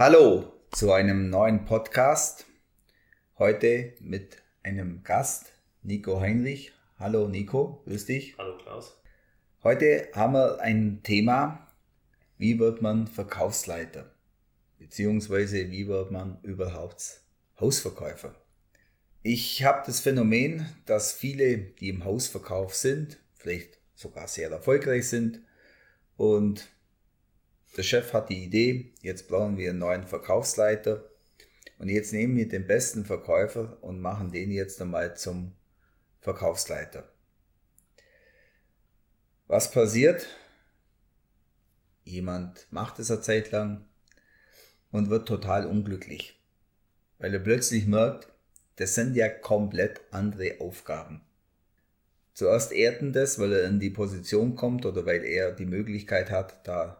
Hallo zu einem neuen Podcast. Heute mit einem Gast, Nico Heinrich. Hallo Nico, grüß dich. Hallo Klaus. Heute haben wir ein Thema, wie wird man Verkaufsleiter? Beziehungsweise wie wird man überhaupt Hausverkäufer? Ich habe das Phänomen, dass viele, die im Hausverkauf sind, vielleicht sogar sehr erfolgreich sind und der Chef hat die Idee, jetzt brauchen wir einen neuen Verkaufsleiter und jetzt nehmen wir den besten Verkäufer und machen den jetzt einmal zum Verkaufsleiter. Was passiert? Jemand macht es eine Zeit lang und wird total unglücklich, weil er plötzlich merkt, das sind ja komplett andere Aufgaben. Zuerst ehrt das, weil er in die Position kommt oder weil er die Möglichkeit hat, da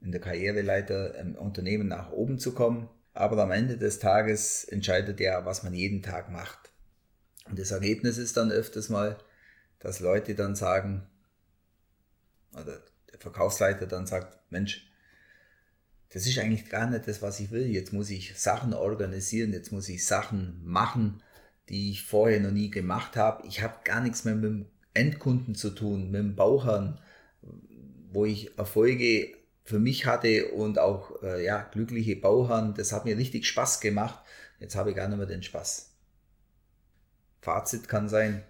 in der Karriereleiter im Unternehmen nach oben zu kommen. Aber am Ende des Tages entscheidet er, was man jeden Tag macht. Und das Ergebnis ist dann öfters mal, dass Leute dann sagen, oder der Verkaufsleiter dann sagt, Mensch, das ist eigentlich gar nicht das, was ich will. Jetzt muss ich Sachen organisieren, jetzt muss ich Sachen machen, die ich vorher noch nie gemacht habe. Ich habe gar nichts mehr mit dem Endkunden zu tun, mit dem Bauherrn, wo ich Erfolge für mich hatte und auch äh, ja, glückliche Bauherren. Das hat mir richtig Spaß gemacht. Jetzt habe ich gar nicht mehr den Spaß. Fazit kann sein,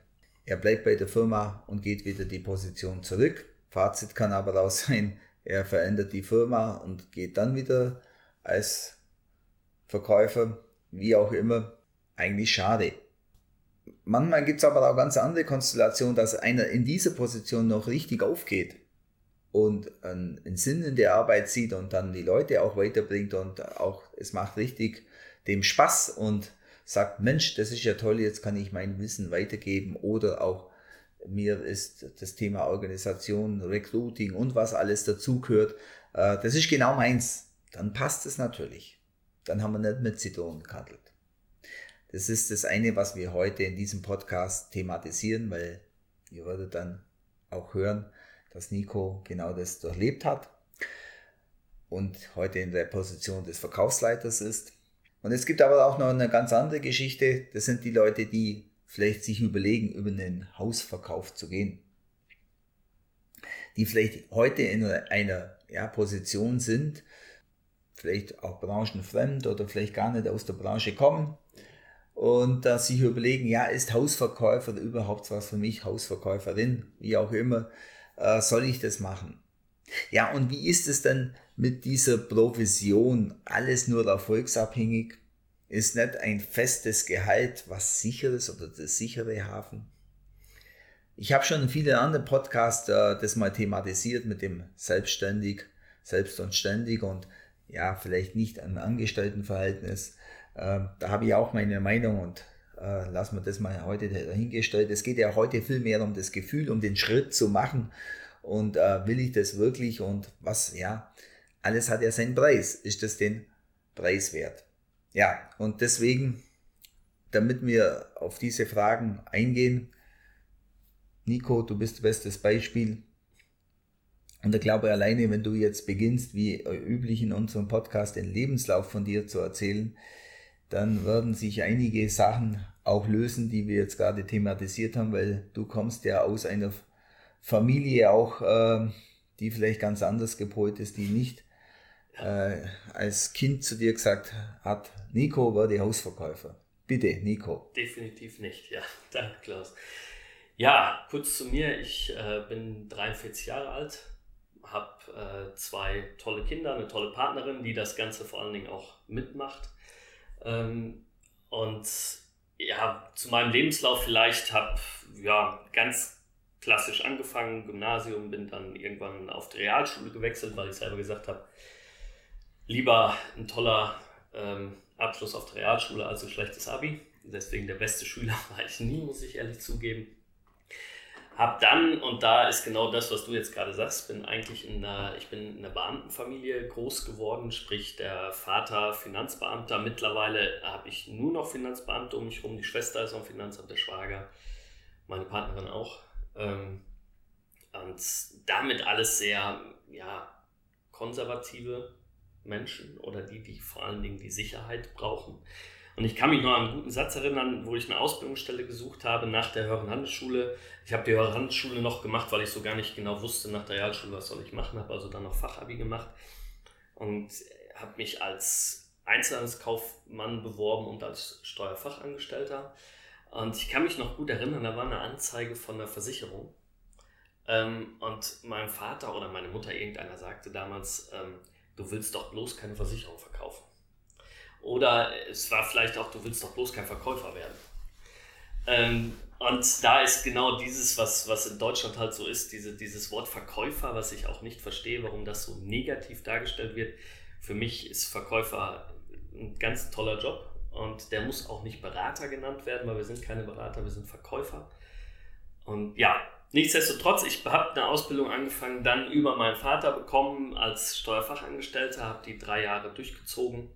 er bleibt bei der Firma und geht wieder die Position zurück. Fazit kann aber auch sein, er verändert die Firma und geht dann wieder als Verkäufer, wie auch immer. Eigentlich schade. Manchmal gibt es aber auch ganz andere Konstellationen, dass einer in dieser Position noch richtig aufgeht und einen Sinn in der Arbeit sieht und dann die Leute auch weiterbringt und auch es macht richtig dem Spaß und sagt, Mensch, das ist ja toll, jetzt kann ich mein Wissen weitergeben oder auch mir ist das Thema Organisation, Recruiting und was alles dazugehört, äh, das ist genau meins. Dann passt es natürlich. Dann haben wir nicht mit Zitronen gehandelt. Das ist das eine, was wir heute in diesem Podcast thematisieren, weil ihr werdet dann auch hören, dass Nico genau das durchlebt hat und heute in der Position des Verkaufsleiters ist. Und es gibt aber auch noch eine ganz andere Geschichte. Das sind die Leute, die vielleicht sich überlegen, über einen Hausverkauf zu gehen. Die vielleicht heute in einer ja, Position sind, vielleicht auch branchenfremd oder vielleicht gar nicht aus der Branche kommen und dass sich überlegen, ja, ist Hausverkäufer überhaupt was für mich, Hausverkäuferin, wie auch immer äh, soll ich das machen? Ja, und wie ist es denn mit dieser Provision? Alles nur erfolgsabhängig? Ist nicht ein festes Gehalt was sicheres oder der sichere Hafen? Ich habe schon in vielen anderen Podcasts äh, das mal thematisiert mit dem Selbstständig, Selbst und Ständig und ja, vielleicht nicht ein Angestelltenverhältnis. Äh, da habe ich auch meine Meinung und äh, lassen wir das mal heute dahingestellt. Es geht ja heute viel mehr um das Gefühl, um den Schritt zu machen. Und äh, will ich das wirklich und was, ja, alles hat ja seinen Preis. Ist das den Preis wert? Ja, und deswegen, damit wir auf diese Fragen eingehen, Nico, du bist bestes Beispiel. Und ich glaube, alleine, wenn du jetzt beginnst, wie üblich in unserem Podcast, den Lebenslauf von dir zu erzählen, dann werden sich einige Sachen auch lösen, die wir jetzt gerade thematisiert haben, weil du kommst ja aus einer Familie auch, äh, die vielleicht ganz anders gepolt ist, die nicht äh, als Kind zu dir gesagt hat, Nico war die Hausverkäufer. Bitte, Nico. Definitiv nicht, ja. Danke, Klaus. Ja, kurz zu mir. Ich äh, bin 43 Jahre alt, habe äh, zwei tolle Kinder, eine tolle Partnerin, die das Ganze vor allen Dingen auch mitmacht. Ähm, und ja, zu meinem Lebenslauf vielleicht habe ja ganz klassisch angefangen, Gymnasium, bin dann irgendwann auf die Realschule gewechselt, weil ich selber gesagt habe, lieber ein toller ähm, Abschluss auf der Realschule als ein schlechtes Abi. Deswegen der beste Schüler war ich nie, muss ich ehrlich zugeben. Hab dann, und da ist genau das, was du jetzt gerade sagst, bin eigentlich in einer, ich bin in einer Beamtenfamilie groß geworden, sprich der Vater Finanzbeamter. Mittlerweile habe ich nur noch Finanzbeamte um mich herum. Die Schwester ist am Finanzamt, der Schwager, meine Partnerin auch. Ähm, und damit alles sehr ja, konservative Menschen oder die, die vor allen Dingen die Sicherheit brauchen. Und ich kann mich noch an einen guten Satz erinnern, wo ich eine Ausbildungsstelle gesucht habe nach der Höheren Handelsschule. Ich habe die Höhere Handelsschule noch gemacht, weil ich so gar nicht genau wusste nach der Realschule, was soll ich machen, habe also dann noch Fachabi gemacht und habe mich als Einzelhandelskaufmann beworben und als Steuerfachangestellter. Und ich kann mich noch gut erinnern, da war eine Anzeige von der Versicherung. Ähm, und mein Vater oder meine Mutter, irgendeiner sagte damals, ähm, du willst doch bloß keine Versicherung verkaufen. Oder es war vielleicht auch, du willst doch bloß kein Verkäufer werden. Ähm, und da ist genau dieses, was, was in Deutschland halt so ist, diese, dieses Wort Verkäufer, was ich auch nicht verstehe, warum das so negativ dargestellt wird. Für mich ist Verkäufer ein ganz toller Job und der muss auch nicht Berater genannt werden, weil wir sind keine Berater, wir sind Verkäufer. Und ja, nichtsdestotrotz, ich habe eine Ausbildung angefangen, dann über meinen Vater bekommen als Steuerfachangestellter, habe die drei Jahre durchgezogen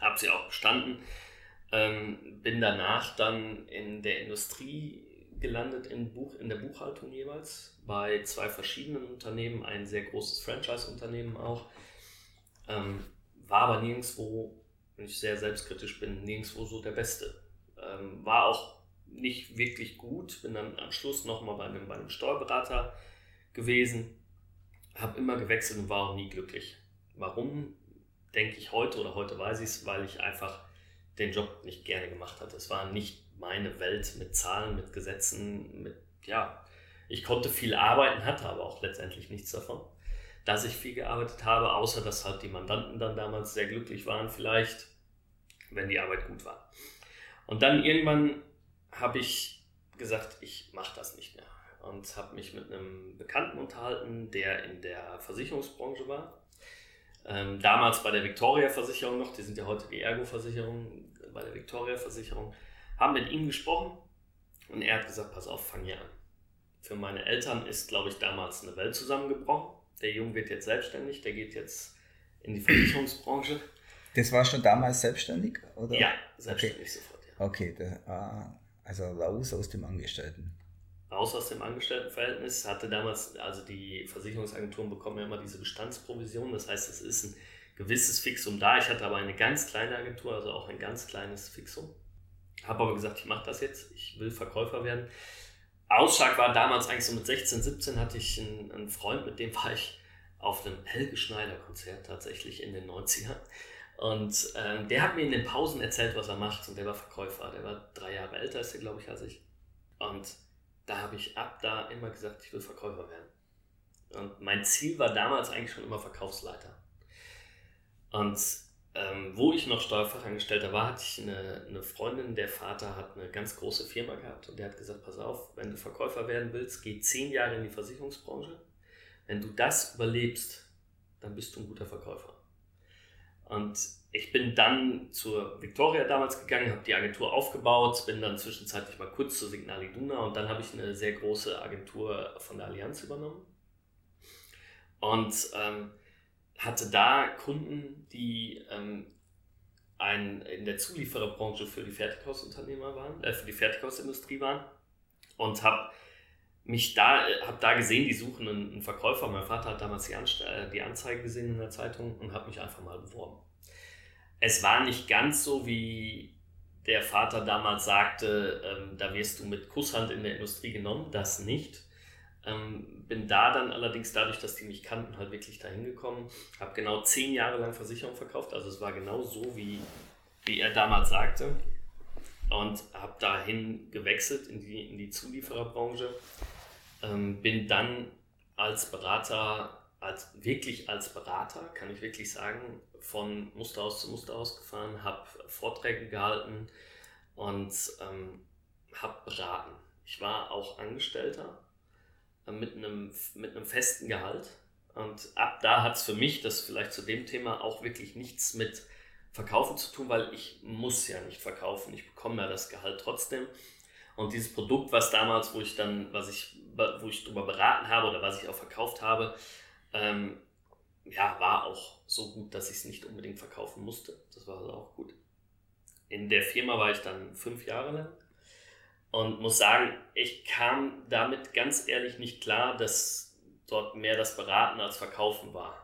habe sie auch bestanden. Ähm, bin danach dann in der Industrie gelandet, in, Buch, in der Buchhaltung jeweils, bei zwei verschiedenen Unternehmen, ein sehr großes Franchise-Unternehmen auch. Ähm, war aber nirgendwo, wenn ich sehr selbstkritisch bin, nirgendwo so der Beste. Ähm, war auch nicht wirklich gut, bin dann am Schluss nochmal bei bei einem Steuerberater gewesen, habe immer gewechselt und war auch nie glücklich. Warum? Denke ich heute oder heute weiß ich es, weil ich einfach den Job nicht gerne gemacht hatte. Es war nicht meine Welt mit Zahlen, mit Gesetzen, mit, ja, ich konnte viel arbeiten, hatte aber auch letztendlich nichts davon, dass ich viel gearbeitet habe, außer dass halt die Mandanten dann damals sehr glücklich waren, vielleicht, wenn die Arbeit gut war. Und dann irgendwann habe ich gesagt, ich mache das nicht mehr und habe mich mit einem Bekannten unterhalten, der in der Versicherungsbranche war ähm, damals bei der Victoria-Versicherung noch, die sind ja heute die Ergo-Versicherung, bei der Victoria-Versicherung, haben mit ihm gesprochen und er hat gesagt, pass auf, fang hier an. Für meine Eltern ist, glaube ich, damals eine Welt zusammengebrochen. Der Junge wird jetzt selbstständig, der geht jetzt in die Versicherungsbranche. Das war schon damals selbstständig? Oder? Ja, selbstständig okay. sofort. Ja. Okay, da, ah, also raus aus dem Angestellten raus aus dem Angestelltenverhältnis, hatte damals, also die Versicherungsagenturen bekommen ja immer diese Bestandsprovision, das heißt, es ist ein gewisses Fixum da. Ich hatte aber eine ganz kleine Agentur, also auch ein ganz kleines Fixum. Habe aber gesagt, ich mache das jetzt, ich will Verkäufer werden. Ausschlag war damals eigentlich so mit 16, 17 hatte ich einen, einen Freund, mit dem war ich auf einem Helge Schneider Konzert tatsächlich in den 90ern. Und ähm, der hat mir in den Pausen erzählt, was er macht. Und der war Verkäufer. Der war drei Jahre älter, ist er, glaube ich, als ich. Und da habe ich ab da immer gesagt, ich will Verkäufer werden. Und mein Ziel war damals eigentlich schon immer Verkaufsleiter. Und ähm, wo ich noch Steuerfachangestellter war, hatte ich eine, eine, Freundin, der Vater hat eine ganz große Firma gehabt und der hat gesagt, pass auf, wenn du Verkäufer werden willst, geh zehn Jahre in die Versicherungsbranche. Wenn du das überlebst, dann bist du ein guter Verkäufer. Und ich bin dann zur Victoria damals gegangen, habe die Agentur aufgebaut, bin dann zwischenzeitlich mal kurz zur Signal Iduna und dann habe ich eine sehr große Agentur von der Allianz übernommen und ähm, hatte da Kunden, die ähm, ein, in der Zuliefererbranche für die Fertighausunternehmer waren, äh, für die Fertighausindustrie waren und habe mich da, habe da gesehen, die suchen einen, einen, Verkäufer. Mein Vater hat damals die, äh, die Anzeige gesehen in der Zeitung und habe mich einfach mal beworben es war nicht ganz so, wie der Vater damals sagte, ähm, da wirst du mit Kusshand in der Industrie genommen, das nicht. Ähm, bin da dann allerdings dadurch, dass die mich kannten, halt wirklich dahin gekommen. Habe genau zehn Jahre lang Versicherung verkauft, also es war genau so, wie, wie er damals sagte. Und habe dahin gewechselt in die, in die Zuliefererbranche. Ähm, bin dann als Berater als, wirklich als Berater, kann ich wirklich sagen, von Musterhaus zu Musterhaus gefahren, habe Vorträge gehalten und ähm, habe beraten. Ich war auch Angestellter äh, mit, einem, mit einem festen Gehalt. Und ab da hat es für mich, das vielleicht zu dem Thema, auch wirklich nichts mit Verkaufen zu tun, weil ich muss ja nicht verkaufen. Ich bekomme ja das Gehalt trotzdem. Und dieses Produkt, was damals, wo ich dann, was ich, wo ich darüber beraten habe oder was ich auch verkauft habe, ähm, ja, war auch so gut, dass ich es nicht unbedingt verkaufen musste. Das war also auch gut. In der Firma war ich dann fünf Jahre lang und muss sagen, ich kam damit ganz ehrlich nicht klar, dass dort mehr das Beraten als Verkaufen war.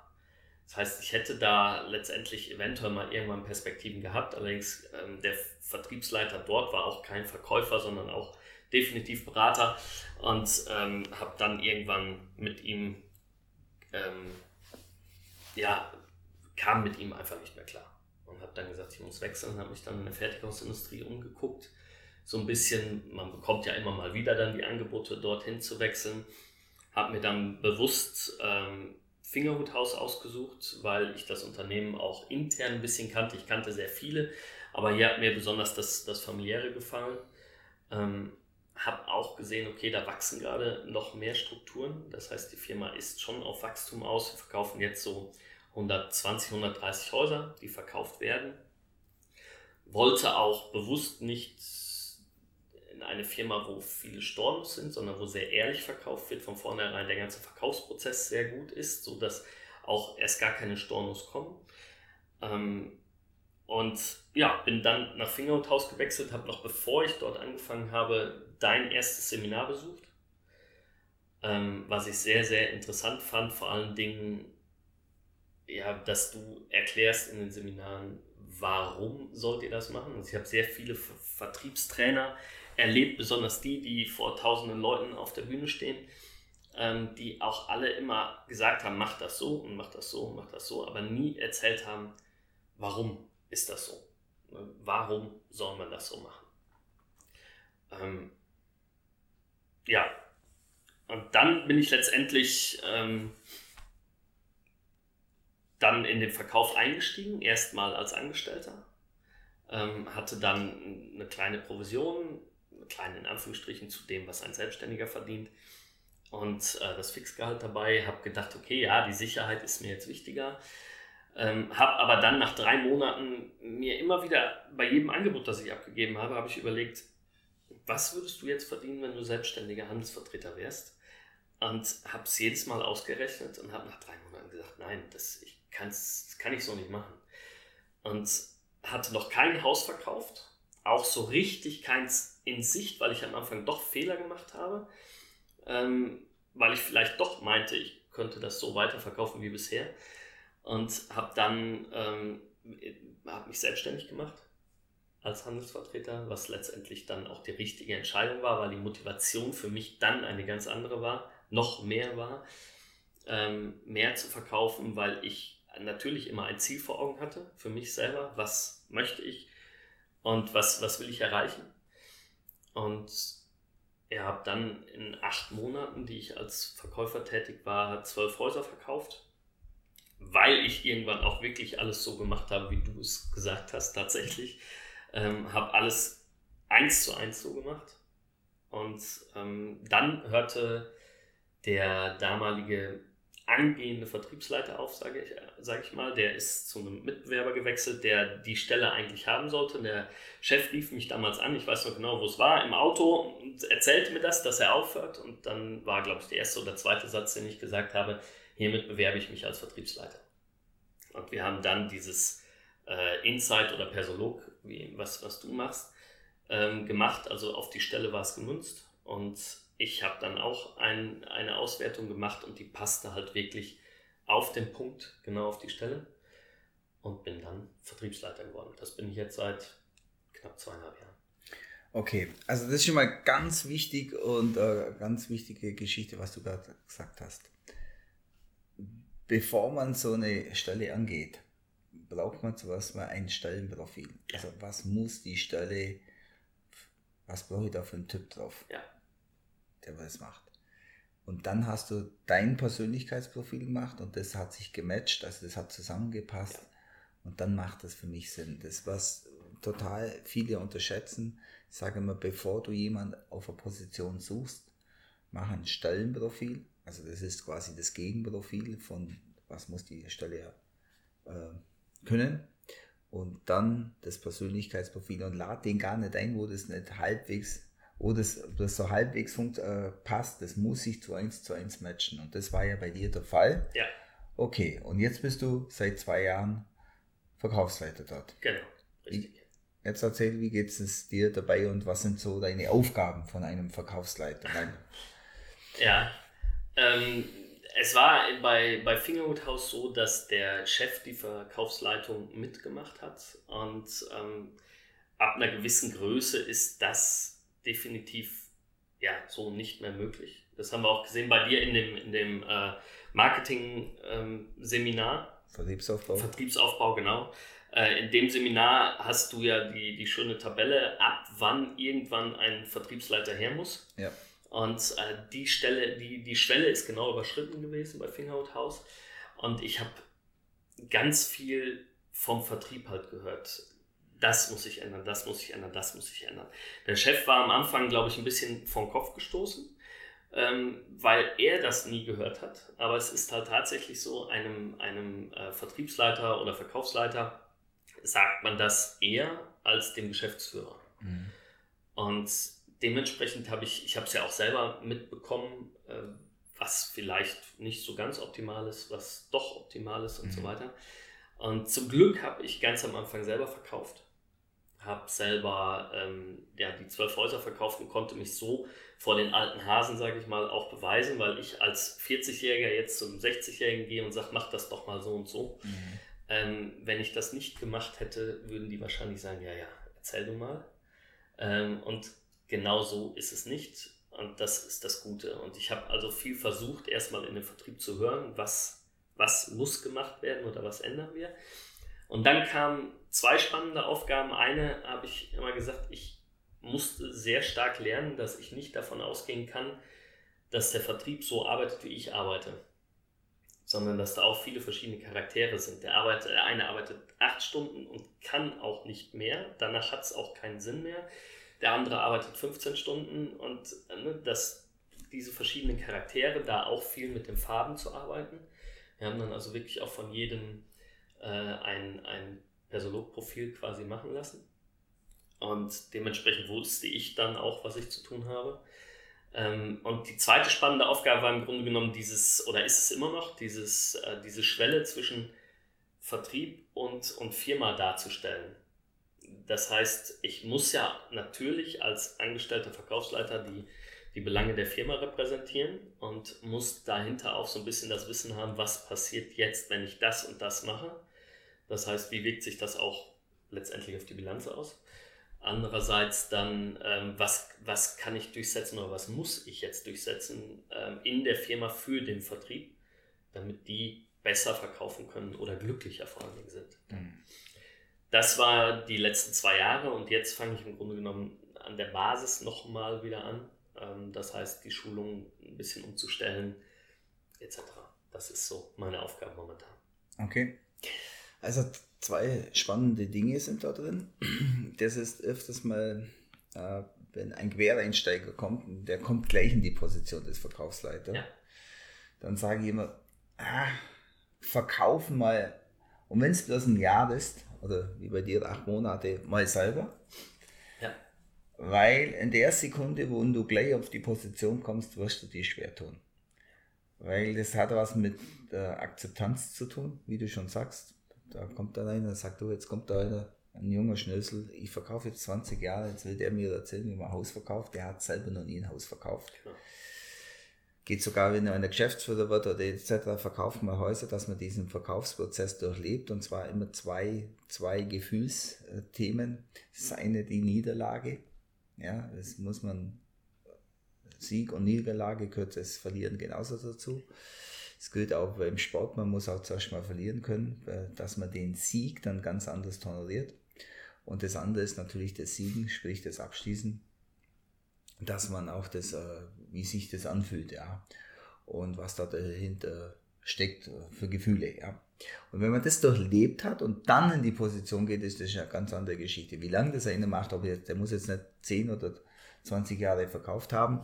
Das heißt, ich hätte da letztendlich eventuell mal irgendwann Perspektiven gehabt. Allerdings ähm, der Vertriebsleiter dort war auch kein Verkäufer, sondern auch definitiv Berater und ähm, habe dann irgendwann mit ihm, ähm, ja, kam mit ihm einfach nicht mehr klar und habe dann gesagt, ich muss wechseln, habe mich dann in der Fertigungsindustrie umgeguckt. So ein bisschen, man bekommt ja immer mal wieder dann die Angebote, dorthin zu wechseln. Habe mir dann bewusst ähm, Fingerhuthaus ausgesucht, weil ich das Unternehmen auch intern ein bisschen kannte. Ich kannte sehr viele, aber hier hat mir besonders das, das familiäre gefallen. Ähm, habe auch gesehen, okay, da wachsen gerade noch mehr Strukturen. Das heißt, die Firma ist schon auf Wachstum aus. Wir verkaufen jetzt so 120, 130 Häuser, die verkauft werden. Wollte auch bewusst nicht in eine Firma, wo viele Stornos sind, sondern wo sehr ehrlich verkauft wird, von vornherein der ganze Verkaufsprozess sehr gut ist, sodass auch erst gar keine Stornos kommen. Ähm, und ja, bin dann nach Fingerhut gewechselt, habe noch bevor ich dort angefangen habe, dein erstes Seminar besucht, ähm, was ich sehr, sehr interessant fand, vor allen Dingen, ja, dass du erklärst in den Seminaren, warum sollt ihr das machen. Also ich habe sehr viele Vertriebstrainer erlebt, besonders die, die vor tausenden Leuten auf der Bühne stehen, ähm, die auch alle immer gesagt haben, mach das so und mach das so und mach das so, aber nie erzählt haben, warum ist das so? Warum soll man das so machen? Ähm, ja, und dann bin ich letztendlich ähm, dann in den Verkauf eingestiegen, erstmal als Angestellter. Ähm, hatte dann eine kleine Provision, klein in Anführungsstrichen zu dem, was ein Selbstständiger verdient. Und äh, das Fixgehalt dabei, habe gedacht, okay, ja, die Sicherheit ist mir jetzt wichtiger. Ähm, habe aber dann nach drei Monaten mir immer wieder bei jedem Angebot, das ich abgegeben habe, habe ich überlegt, was würdest du jetzt verdienen, wenn du selbstständiger Handelsvertreter wärst? Und habe es jedes Mal ausgerechnet und habe nach drei Monaten gesagt, nein, das, ich das kann ich so nicht machen. Und hatte noch kein Haus verkauft, auch so richtig keins in Sicht, weil ich am Anfang doch Fehler gemacht habe, ähm, weil ich vielleicht doch meinte, ich könnte das so weiterverkaufen wie bisher und habe dann ähm, hab mich selbstständig gemacht als Handelsvertreter, was letztendlich dann auch die richtige Entscheidung war, weil die Motivation für mich dann eine ganz andere war, noch mehr war, ähm, mehr zu verkaufen, weil ich natürlich immer ein Ziel vor Augen hatte für mich selber, was möchte ich und was, was will ich erreichen. Und er hat dann in acht Monaten, die ich als Verkäufer tätig war, zwölf Häuser verkauft, weil ich irgendwann auch wirklich alles so gemacht habe, wie du es gesagt hast, tatsächlich. Ähm, habe alles eins zu eins so gemacht. Und ähm, dann hörte der damalige angehende Vertriebsleiter auf, sage ich, sag ich mal. Der ist zu einem Mitbewerber gewechselt, der die Stelle eigentlich haben sollte. Der Chef rief mich damals an, ich weiß noch genau, wo es war, im Auto und erzählte mir das, dass er aufhört. Und dann war, glaube ich, der erste oder zweite Satz, den ich gesagt habe, hiermit bewerbe ich mich als Vertriebsleiter. Und wir haben dann dieses äh, Insight oder Persolog, wie, was, was du machst, ähm, gemacht. Also auf die Stelle war es gemünzt. Und ich habe dann auch ein, eine Auswertung gemacht und die passte halt wirklich auf den Punkt, genau auf die Stelle und bin dann Vertriebsleiter geworden. Das bin ich jetzt seit knapp zweieinhalb Jahren. Okay, also das ist schon mal ganz wichtig und äh, ganz wichtige Geschichte, was du gerade gesagt hast. Bevor man so eine Stelle angeht, braucht man zuerst mal ein Stellenprofil. Also was muss die Stelle, was brauche ich da für einen Typ drauf? Ja der was macht. Und dann hast du dein Persönlichkeitsprofil gemacht und das hat sich gematcht, also das hat zusammengepasst. Und dann macht das für mich Sinn. Das, was total viele unterschätzen, ich sage immer, bevor du jemanden auf eine Position suchst, mach ein Stellenprofil. Also das ist quasi das Gegenprofil von, was muss die Stelle äh, können. Und dann das Persönlichkeitsprofil und lad den gar nicht ein, wo das nicht halbwegs wo das, das so halbwegs äh, passt, das muss sich zu eins zu eins matchen. Und das war ja bei dir der Fall. Ja. Okay, und jetzt bist du seit zwei Jahren Verkaufsleiter dort. Genau, richtig. Jetzt erzähl, wie geht es dir dabei und was sind so deine Aufgaben von einem Verkaufsleiter? ja, ähm, es war bei, bei Fingerhut House so, dass der Chef die Verkaufsleitung mitgemacht hat und ähm, ab einer gewissen Größe ist das definitiv ja, so nicht mehr möglich. Das haben wir auch gesehen bei dir in dem, in dem äh, Marketing-Seminar. Ähm, Vertriebsaufbau. Vertriebsaufbau, genau. Äh, in dem Seminar hast du ja die, die schöne Tabelle, ab wann irgendwann ein Vertriebsleiter her muss. Ja. Und äh, die Stelle, die, die Schwelle ist genau überschritten gewesen bei Fingerhut House. Und ich habe ganz viel vom Vertrieb halt gehört. Das muss sich ändern, das muss sich ändern, das muss sich ändern. Der Chef war am Anfang, glaube ich, ein bisschen vom Kopf gestoßen, ähm, weil er das nie gehört hat. Aber es ist halt tatsächlich so, einem, einem äh, Vertriebsleiter oder Verkaufsleiter sagt man das eher als dem Geschäftsführer. Mhm. Und dementsprechend habe ich, ich habe es ja auch selber mitbekommen, äh, was vielleicht nicht so ganz optimal ist, was doch optimal ist und mhm. so weiter. Und zum Glück habe ich ganz am Anfang selber verkauft. Habe selber ähm, ja, die zwölf Häuser verkauft und konnte mich so vor den alten Hasen, sage ich mal, auch beweisen, weil ich als 40-Jähriger jetzt zum 60-Jährigen gehe und sage, mach das doch mal so und so. Mhm. Ähm, wenn ich das nicht gemacht hätte, würden die wahrscheinlich sagen, ja, ja, erzähl du mal. Ähm, und genau so ist es nicht. Und das ist das Gute. Und ich habe also viel versucht, erstmal in den Vertrieb zu hören, was, was muss gemacht werden oder was ändern wir. Und dann kamen zwei spannende Aufgaben. Eine habe ich immer gesagt, ich musste sehr stark lernen, dass ich nicht davon ausgehen kann, dass der Vertrieb so arbeitet, wie ich arbeite. Sondern dass da auch viele verschiedene Charaktere sind. Der, arbeitet, der eine arbeitet acht Stunden und kann auch nicht mehr. Danach hat es auch keinen Sinn mehr der andere arbeitet 15 Stunden und ne, dass diese verschiedenen Charaktere, da auch viel mit den Farben zu arbeiten. Wir haben dann also wirklich auch von jedem äh, ein, ein Personalprofil quasi machen lassen. Und dementsprechend wusste ich dann auch, was ich zu tun habe. Ähm, und die zweite spannende Aufgabe war im Grunde genommen dieses, oder ist es immer noch, dieses, äh, diese Schwelle zwischen Vertrieb und, und Firma darzustellen. Das heißt, ich muss ja natürlich als angestellter Verkaufsleiter die, die Belange der Firma repräsentieren und muss dahinter auch so ein bisschen das Wissen haben, was passiert jetzt, wenn ich das und das mache. Das heißt, wie wirkt sich das auch letztendlich auf die Bilanz aus? Andererseits dann, ähm, was, was kann ich durchsetzen oder was muss ich jetzt durchsetzen ähm, in der Firma für den Vertrieb, damit die besser verkaufen können oder glücklicher vor allen Dingen sind. Mhm das war die letzten zwei Jahre und jetzt fange ich im Grunde genommen an der Basis nochmal wieder an. Ähm, das heißt, die Schulung ein bisschen umzustellen, etc. Das ist so meine Aufgabe momentan. Okay. Also zwei spannende Dinge sind da drin. Das ist öfters mal, äh, wenn ein Quereinsteiger kommt, und der kommt gleich in die Position des Verkaufsleiters, ja. dann sage ich immer, ah, verkaufen mal, und wenn es bloß ein Jahr ist, oder wie bei dir acht Monate mal selber. Ja. Weil in der Sekunde, wo du gleich auf die Position kommst, wirst du dir schwer tun. Weil das hat was mit der Akzeptanz zu tun, wie du schon sagst. Da kommt dann einer und sagt, du, jetzt kommt da einer, ein junger Schnösel, ich verkaufe jetzt 20 Jahre, jetzt will der mir erzählen, wie man ein Haus verkauft. Der hat selber noch nie ein Haus verkauft. Genau geht sogar, wenn er einer Geschäftsführer wird oder etc., verkauft man Häuser, dass man diesen Verkaufsprozess durchlebt und zwar immer zwei, zwei Gefühlsthemen. Das eine die Niederlage, ja, das muss man, Sieg und Niederlage gehört das Verlieren genauso dazu. Es gilt auch beim Sport, man muss auch zuerst mal verlieren können, äh, dass man den Sieg dann ganz anders toleriert. Und das andere ist natürlich das Siegen, sprich das Abschließen dass man auch das, äh, wie sich das anfühlt, ja. Und was da dahinter steckt äh, für Gefühle, ja. Und wenn man das durchlebt hat und dann in die Position geht, ist das eine ganz andere Geschichte. Wie lange das einer macht, ob jetzt, der muss jetzt nicht 10 oder 20 Jahre verkauft haben,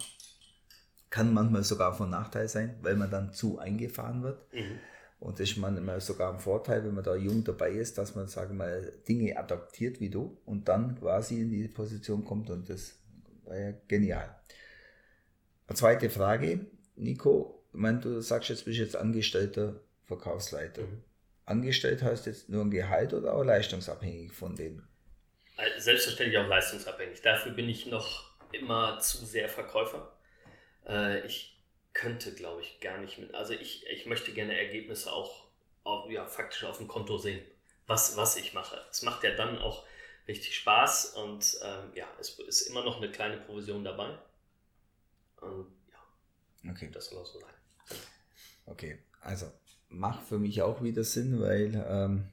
kann manchmal sogar von Nachteil sein, weil man dann zu eingefahren wird. Mhm. Und das ist manchmal sogar ein Vorteil, wenn man da jung dabei ist, dass man, sagen mal, Dinge adaptiert wie du und dann quasi in die Position kommt und das war ja genial. Eine zweite Frage, Nico. Ich meine, du sagst jetzt, bist jetzt angestellter Verkaufsleiter. Mhm. Angestellt heißt jetzt nur ein Gehalt oder auch leistungsabhängig von dem? Äh, selbstverständlich auch leistungsabhängig. Dafür bin ich noch immer zu sehr Verkäufer. Äh, ich könnte, glaube ich, gar nicht mit. Also ich, ich möchte gerne Ergebnisse auch auf, ja, faktisch auf dem Konto sehen, was, was ich mache. Es macht ja dann auch richtig Spaß und ähm, ja, es ist immer noch eine kleine Provision dabei. Und ja, okay. das soll auch so sein. Okay, also macht für mich auch wieder Sinn, weil ähm,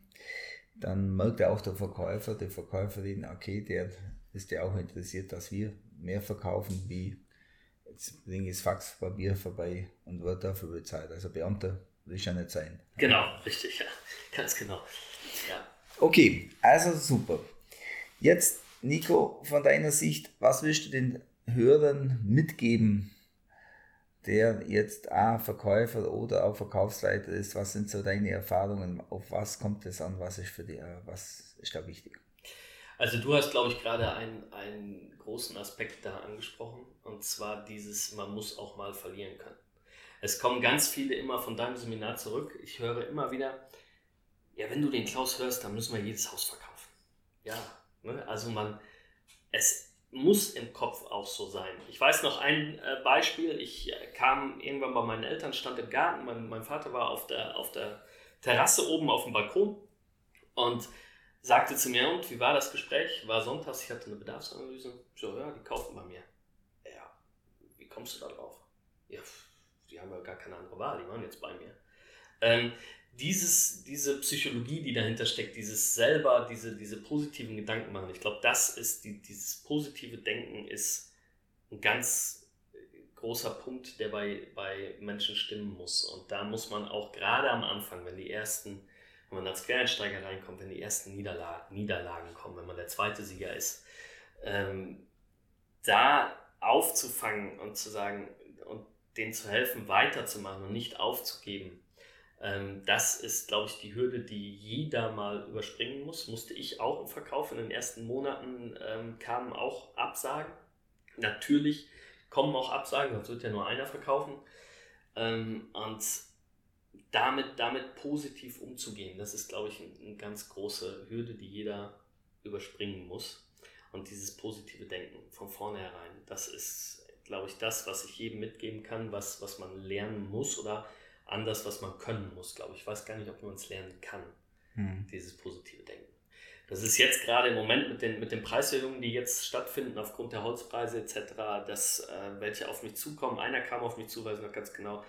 dann merkt ja auch der Verkäufer, die Verkäuferin, okay, der ist ja auch interessiert, dass wir mehr verkaufen, wie jetzt bringe ich das Faxpapier vorbei und wird dafür bezahlt. Also Beamter will ich ja nicht sein. Genau, richtig, ja, ganz genau. Ja. Okay, also super. Jetzt, Nico, von deiner Sicht, was willst du den Hörern mitgeben, der jetzt A, Verkäufer oder auch Verkaufsleiter ist? Was sind so deine Erfahrungen? Auf was kommt es an? Was ist für dich, was ist da wichtig? Also du hast, glaube ich, gerade einen, einen großen Aspekt da angesprochen, und zwar dieses, man muss auch mal verlieren können. Es kommen ganz viele immer von deinem Seminar zurück. Ich höre immer wieder, ja, wenn du den Klaus hörst, dann müssen wir jedes Haus verkaufen. Ja, ne? also man, es muss im Kopf auch so sein. Ich weiß noch ein äh, Beispiel. Ich äh, kam irgendwann bei meinen Eltern, stand im Garten. Mein, mein Vater war auf der, auf der Terrasse oben auf dem Balkon und sagte zu mir, und wie war das Gespräch? War sonntags, ich hatte eine Bedarfsanalyse. So, ja, die kaufen bei mir. Ja, wie kommst du da drauf? Ja, die haben ja gar keine andere Wahl, die waren jetzt bei mir. Ähm, dieses, diese Psychologie, die dahinter steckt, dieses selber, diese, diese positiven Gedanken machen, ich glaube, das ist, die, dieses positive Denken ist ein ganz großer Punkt, der bei, bei Menschen stimmen muss. Und da muss man auch gerade am Anfang, wenn die ersten, wenn man als Quereinsteiger reinkommt, wenn die ersten Niederlagen, Niederlagen kommen, wenn man der zweite Sieger ist, ähm, da aufzufangen und zu sagen und denen zu helfen, weiterzumachen und nicht aufzugeben ähm, das ist, glaube ich, die Hürde, die jeder mal überspringen muss. Musste ich auch im Verkauf. In den ersten Monaten ähm, kamen auch Absagen. Natürlich kommen auch Absagen, sonst wird ja nur einer verkaufen. Ähm, und damit, damit positiv umzugehen, das ist, glaube ich, eine ganz große Hürde, die jeder überspringen muss. Und dieses positive Denken von vornherein, das ist, glaube ich, das, was ich jedem mitgeben kann, was, was man lernen muss oder anders, was man können muss, glaube ich. Ich weiß gar nicht, ob man es lernen kann, hm. dieses positive Denken. Das ist jetzt gerade im Moment mit den, mit den Preiserhöhungen, die jetzt stattfinden aufgrund der Holzpreise etc., dass äh, welche auf mich zukommen. Einer kam auf mich zu, weiß ich noch ganz genau.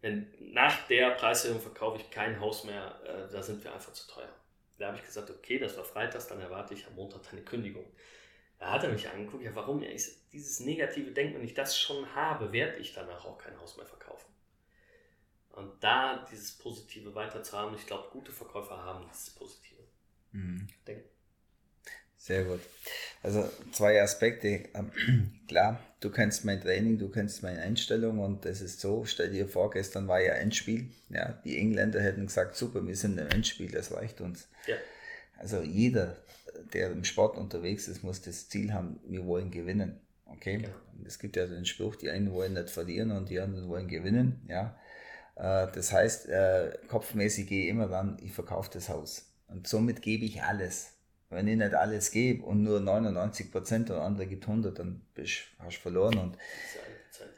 Wenn nach der Preiserhöhung verkaufe ich kein Haus mehr, äh, da sind wir einfach zu teuer. Da habe ich gesagt, okay, das war freitags, dann erwarte ich am Montag deine Kündigung. Da hat er mich angeguckt, ja warum? Ja, ich, dieses negative Denken, wenn ich das schon habe, werde ich danach auch kein Haus mehr verkaufen. Und da dieses Positive weiterzuhaben, ich glaube, gute Verkäufer haben dieses Positive. Mhm. Sehr gut. Also zwei Aspekte. Ähm, klar, du kennst mein Training, du kennst meine Einstellung und das ist so, stell dir vor, gestern war ja Endspiel. Ja, die Engländer hätten gesagt, super, wir sind im Endspiel, das reicht uns. Ja. Also jeder, der im Sport unterwegs ist, muss das Ziel haben, wir wollen gewinnen. Okay? Genau. Es gibt ja den Spruch, die einen wollen nicht verlieren und die anderen wollen gewinnen. Ja. Äh, das heißt, äh, kopfmäßig gehe ich immer dann, ich verkaufe das Haus. Und somit gebe ich alles. Wenn ich nicht alles gebe und nur 99 Prozent und andere gibt 100, dann bist, hast du verloren. Und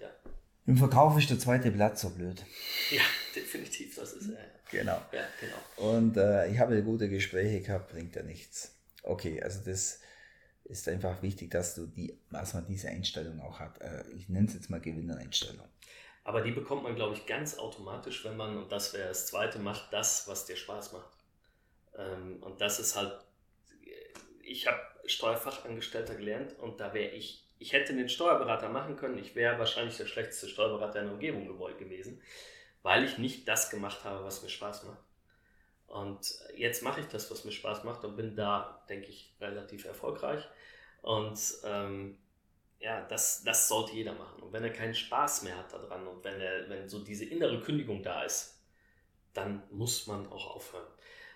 ja. Im Verkauf ist der zweite Platz so blöd. Ja, definitiv, das ist er. Genau. Ja, genau. Und äh, ich habe gute Gespräche gehabt, bringt ja nichts. Okay, also das ist einfach wichtig, dass du die, dass man diese Einstellung auch hat. Äh, ich nenne es jetzt mal Gewinnereinstellung. Aber die bekommt man, glaube ich, ganz automatisch, wenn man, und das wäre das Zweite, macht das, was dir Spaß macht. Ähm, und das ist halt, ich habe Steuerfachangestellter gelernt und da wäre ich, ich hätte den Steuerberater machen können, ich wäre wahrscheinlich der schlechteste Steuerberater in der Umgebung gewesen, weil ich nicht das gemacht habe, was mir Spaß macht. Und jetzt mache ich das, was mir Spaß macht und bin da, denke ich, relativ erfolgreich. Und ähm, ja, das, das sollte jeder machen. Und wenn er keinen Spaß mehr hat daran und wenn, er, wenn so diese innere Kündigung da ist, dann muss man auch aufhören.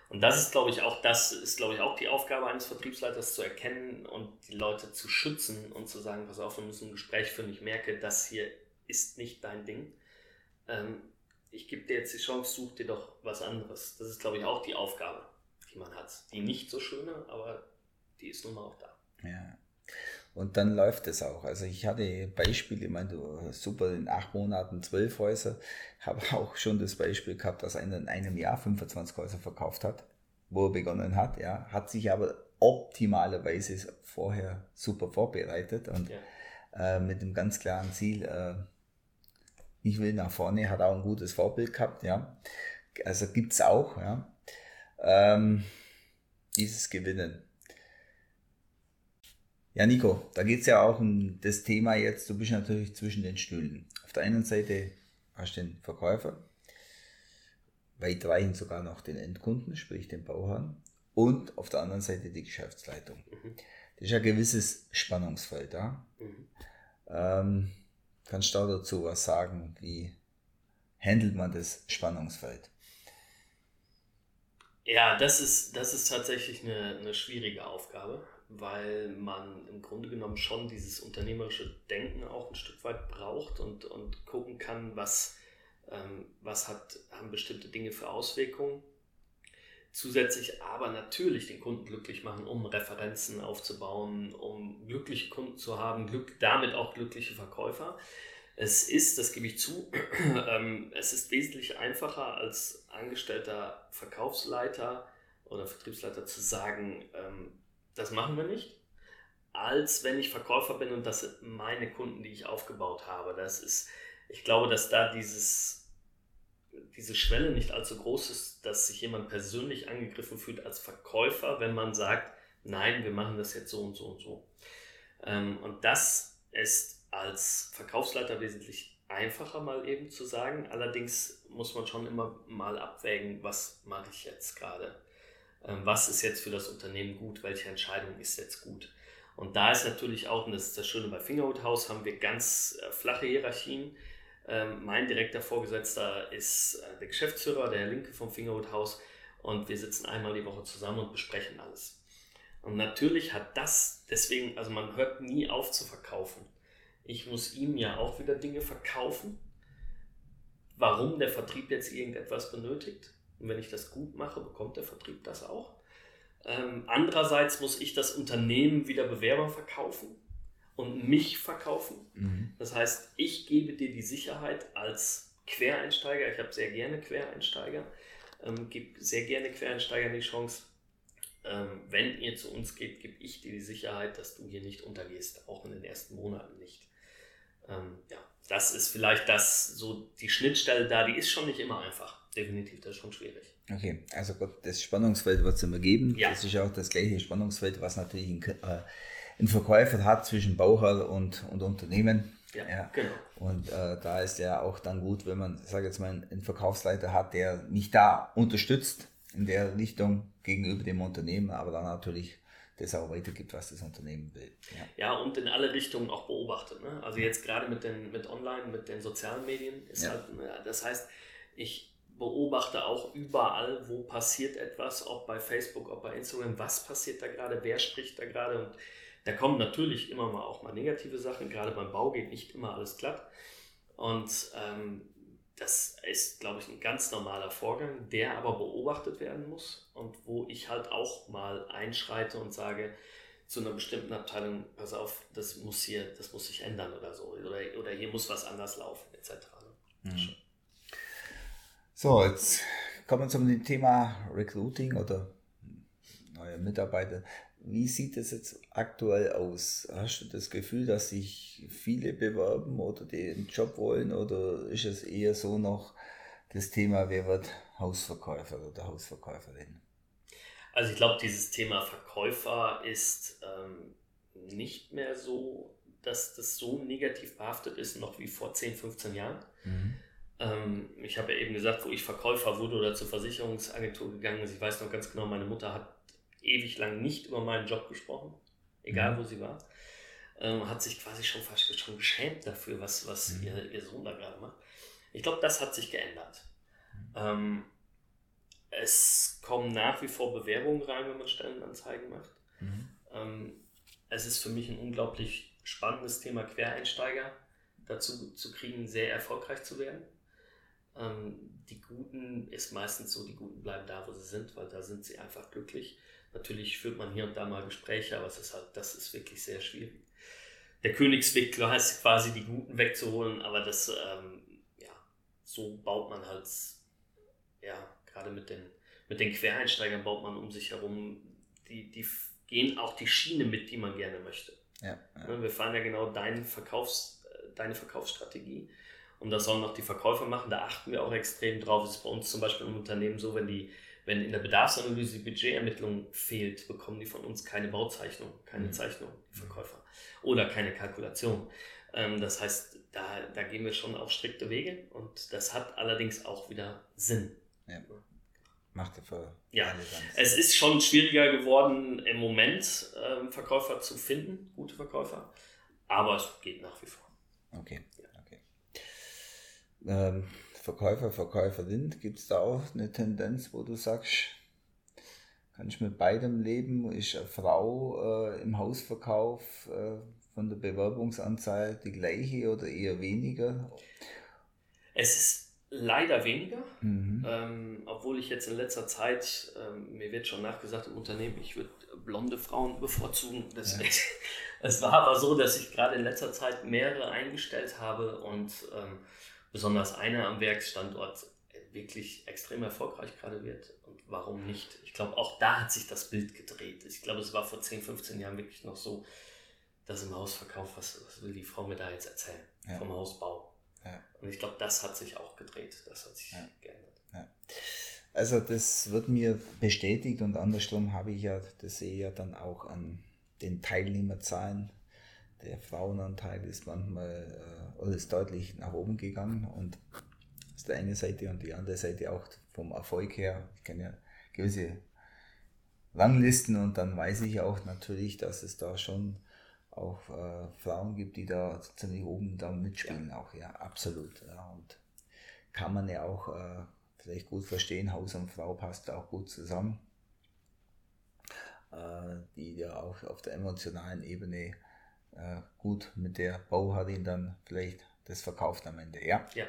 Und das ist, glaube ich, auch das ist, glaube ich, auch die Aufgabe eines Vertriebsleiters zu erkennen und die Leute zu schützen und zu sagen, pass auf, wir müssen ein Gespräch führen. Ich merke, das hier ist nicht dein Ding. Ähm, ich gebe dir jetzt die Chance, such dir doch was anderes. Das ist, glaube ich, auch die Aufgabe, die man hat. Die nicht so schöne, aber die ist nun mal auch da. Ja. Und dann läuft es auch. Also ich hatte Beispiele, ich meine, du super in acht Monaten zwölf Häuser, habe auch schon das Beispiel gehabt, dass einer in einem Jahr 25 Häuser verkauft hat, wo er begonnen hat, ja, hat sich aber optimalerweise vorher super vorbereitet und ja. äh, mit einem ganz klaren Ziel, äh, ich will nach vorne, hat auch ein gutes Vorbild gehabt, ja. Also gibt es auch, ja. Ähm, dieses Gewinnen. Ja, Nico, da geht es ja auch um das Thema jetzt, du bist natürlich zwischen den Stühlen. Auf der einen Seite hast du den Verkäufer, weitreichend sogar noch den Endkunden, sprich den Bauherrn, und auf der anderen Seite die Geschäftsleitung. Mhm. Das ist ein gewisses Spannungsfeld da. Mhm. Ähm, kannst du dazu was sagen? Wie handelt man das Spannungsfeld? Ja, das ist, das ist tatsächlich eine, eine schwierige Aufgabe weil man im Grunde genommen schon dieses unternehmerische Denken auch ein Stück weit braucht und, und gucken kann, was, ähm, was hat, haben bestimmte Dinge für Auswirkungen. Zusätzlich aber natürlich den Kunden glücklich machen, um Referenzen aufzubauen, um glückliche Kunden zu haben, Glück, damit auch glückliche Verkäufer. Es ist, das gebe ich zu, ähm, es ist wesentlich einfacher als angestellter Verkaufsleiter oder Vertriebsleiter zu sagen, ähm, das machen wir nicht, als wenn ich Verkäufer bin und das sind meine Kunden, die ich aufgebaut habe. Das ist, ich glaube, dass da dieses, diese Schwelle nicht allzu groß ist, dass sich jemand persönlich angegriffen fühlt als Verkäufer, wenn man sagt, nein, wir machen das jetzt so und so und so. Ähm, und das ist als Verkaufsleiter wesentlich einfacher mal eben zu sagen. Allerdings muss man schon immer mal abwägen, was mache ich jetzt gerade. Ähm, was ist jetzt für das Unternehmen gut, welche Entscheidung ist jetzt gut. Und da ist natürlich auch, und das ist das Schöne bei Fingerhut House, haben wir ganz äh, flache Hierarchien. Ähm, mein direkter Vorgesetzter ist äh, der Geschäftsführer, der Linke vom Fingerhut House und wir sitzen einmal die Woche zusammen und besprechen alles. Und natürlich hat das deswegen, also man hört nie auf zu verkaufen. Ich muss ihm ja auch wieder Dinge verkaufen, warum der Vertrieb jetzt irgendetwas benötigt. Und wenn ich das gut mache, bekommt der Vertrieb das auch. Ähm, andererseits muss ich das Unternehmen wieder Bewerbern verkaufen und mich verkaufen. Mhm. Das heißt, ich gebe dir die Sicherheit als Quereinsteiger. Ich habe sehr gerne Quereinsteiger. Ähm, gebe sehr gerne Quereinsteigern die Chance. Ähm, wenn ihr zu uns geht, gebe ich dir die Sicherheit, dass du hier nicht untergehst, auch in den ersten Monaten nicht. Ähm, ja, das ist vielleicht das so die Schnittstelle da, die ist schon nicht immer einfach definitiv, das ist schon schwierig. Okay, also Gott, das Spannungsfeld wird es immer geben. Ja. Das ist auch das gleiche Spannungsfeld, was natürlich ein, äh, ein Verkäufer hat zwischen Bauherr und, und Unternehmen. Ja, ja. genau. Und äh, da ist ja auch dann gut, wenn man, sage jetzt mal, einen Verkaufsleiter hat, der mich da unterstützt in der Richtung gegenüber dem Unternehmen, aber dann natürlich das auch weitergibt, was das Unternehmen will. Ja, ja und in alle Richtungen auch beobachtet. Ne? Also jetzt gerade mit den mit Online, mit den sozialen Medien ist ja. halt, das heißt, ich beobachte auch überall, wo passiert etwas, ob bei Facebook, ob bei Instagram, was passiert da gerade, wer spricht da gerade und da kommen natürlich immer mal auch mal negative Sachen, gerade beim Bau geht nicht immer alles glatt und ähm, das ist, glaube ich, ein ganz normaler Vorgang, der aber beobachtet werden muss und wo ich halt auch mal einschreite und sage, zu einer bestimmten Abteilung, pass auf, das muss hier, das muss sich ändern oder so, oder, oder hier muss was anders laufen, etc. Mhm. So, jetzt kommen wir zum Thema Recruiting oder neue Mitarbeiter. Wie sieht es jetzt aktuell aus? Hast du das Gefühl, dass sich viele bewerben oder den Job wollen oder ist es eher so noch das Thema, wer wird Hausverkäufer oder Hausverkäuferin? Also ich glaube, dieses Thema Verkäufer ist ähm, nicht mehr so, dass das so negativ behaftet ist, noch wie vor 10, 15 Jahren. Mhm. Ähm, ich habe ja eben gesagt, wo ich Verkäufer wurde oder zur Versicherungsagentur gegangen ist. Ich weiß noch ganz genau, meine Mutter hat ewig lang nicht über meinen Job gesprochen, egal mhm. wo sie war. Ähm, hat sich quasi schon fast schon geschämt dafür, was, was mhm. ihr, ihr Sohn da gerade macht. Ich glaube, das hat sich geändert. Ähm, es kommen nach wie vor Bewerbungen rein, wenn man Stellenanzeigen macht. Mhm. Ähm, es ist für mich ein unglaublich spannendes Thema, Quereinsteiger dazu zu kriegen, sehr erfolgreich zu werden. Ähm, die Guten ist meistens so, die Guten bleiben da, wo sie sind, weil da sind sie einfach glücklich. Natürlich führt man hier und da mal Gespräche, aber es ist halt, das ist wirklich sehr schwierig. der Königsweg quasi die Guten wegzuholen, aber das, ähm, ja, so baut man halt, ja, gerade mit den, mit den Quereinsteigern baut man um sich herum, die, die gehen auch die Schiene mit, die man gerne möchte. Ja, ja. Ne, wir fahren ja genau deinen Verkaufs, äh, deine Verkaufsstrategie. Und das sollen auch die Verkäufer machen. Da achten wir auch extrem drauf. Es ist bei uns zum Beispiel im Unternehmen so, wenn die wenn in der Bedarfsanalyse die Budgetermittlung fehlt, bekommen die von uns keine Bauzeichnung, keine mhm. Zeichnung, die Verkäufer. Oder keine Kalkulation. Ähm, das heißt, da, da gehen wir schon auf strikte Wege und das hat allerdings auch wieder Sinn. Ja. Macht für ja. Es ist schon schwieriger geworden im Moment, ähm, Verkäufer zu finden, gute Verkäufer, aber es geht nach wie vor. Okay. Ja. Ähm, Verkäufer, Verkäuferin, gibt es da auch eine Tendenz, wo du sagst, kann ich mit beidem leben? Ist eine Frau äh, im Hausverkauf äh, von der Bewerbungsanzahl die gleiche oder eher weniger? Es ist leider weniger, mhm. ähm, obwohl ich jetzt in letzter Zeit, ähm, mir wird schon nachgesagt im Unternehmen, ich würde blonde Frauen bevorzugen. Das, ja. es war aber so, dass ich gerade in letzter Zeit mehrere eingestellt habe und ähm, besonders einer am Werksstandort wirklich extrem erfolgreich gerade wird. Und warum nicht? Ich glaube, auch da hat sich das Bild gedreht. Ich glaube, es war vor 10, 15 Jahren wirklich noch so, dass im Hausverkauf, was, was will die Frau mir da jetzt erzählen? Ja. Vom Hausbau. Ja. Und ich glaube, das hat sich auch gedreht. Das hat sich ja. geändert. Also das wird mir bestätigt und andersrum habe ich ja, das sehe ich ja dann auch an den Teilnehmerzahlen der Frauenanteil ist manchmal äh, oder ist deutlich nach oben gegangen und das ist der eine Seite und die andere Seite auch vom Erfolg her. Ich kenne ja gewisse Ranglisten und dann weiß ich auch natürlich, dass es da schon auch äh, Frauen gibt, die da ziemlich oben da mitspielen ja. auch, ja, absolut. Ja, und kann man ja auch äh, vielleicht gut verstehen, Haus und Frau passt auch gut zusammen, äh, die ja auch auf der emotionalen Ebene äh, gut mit der Bauherrin dann vielleicht das verkauft am Ende. Ja. ja.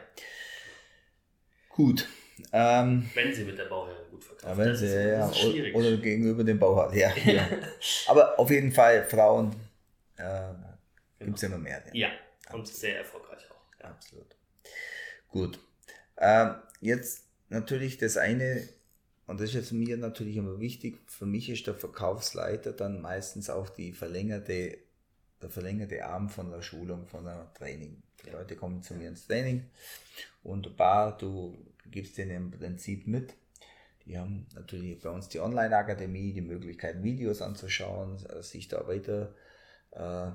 Gut. Ähm, wenn sie mit der Bauherrin gut verkauft. Ja, wenn sie, ja, oder, oder, gegenüber dem Bauherrn. Ja, ja. Aber auf jeden Fall, Frauen äh, genau. gibt es immer mehr. Ja, ja und sehr erfolgreich auch. Ja. Absolut. Gut. Ähm, jetzt natürlich das eine, und das ist jetzt mir natürlich immer wichtig, für mich ist der Verkaufsleiter dann meistens auch die verlängerte der verlängerte Arm von der Schulung, von einem Training. Die Leute kommen zu mir ins Training und bar, du gibst denen im Prinzip mit. Die haben natürlich bei uns die Online-Akademie, die Möglichkeit, Videos anzuschauen, sich da weiter äh,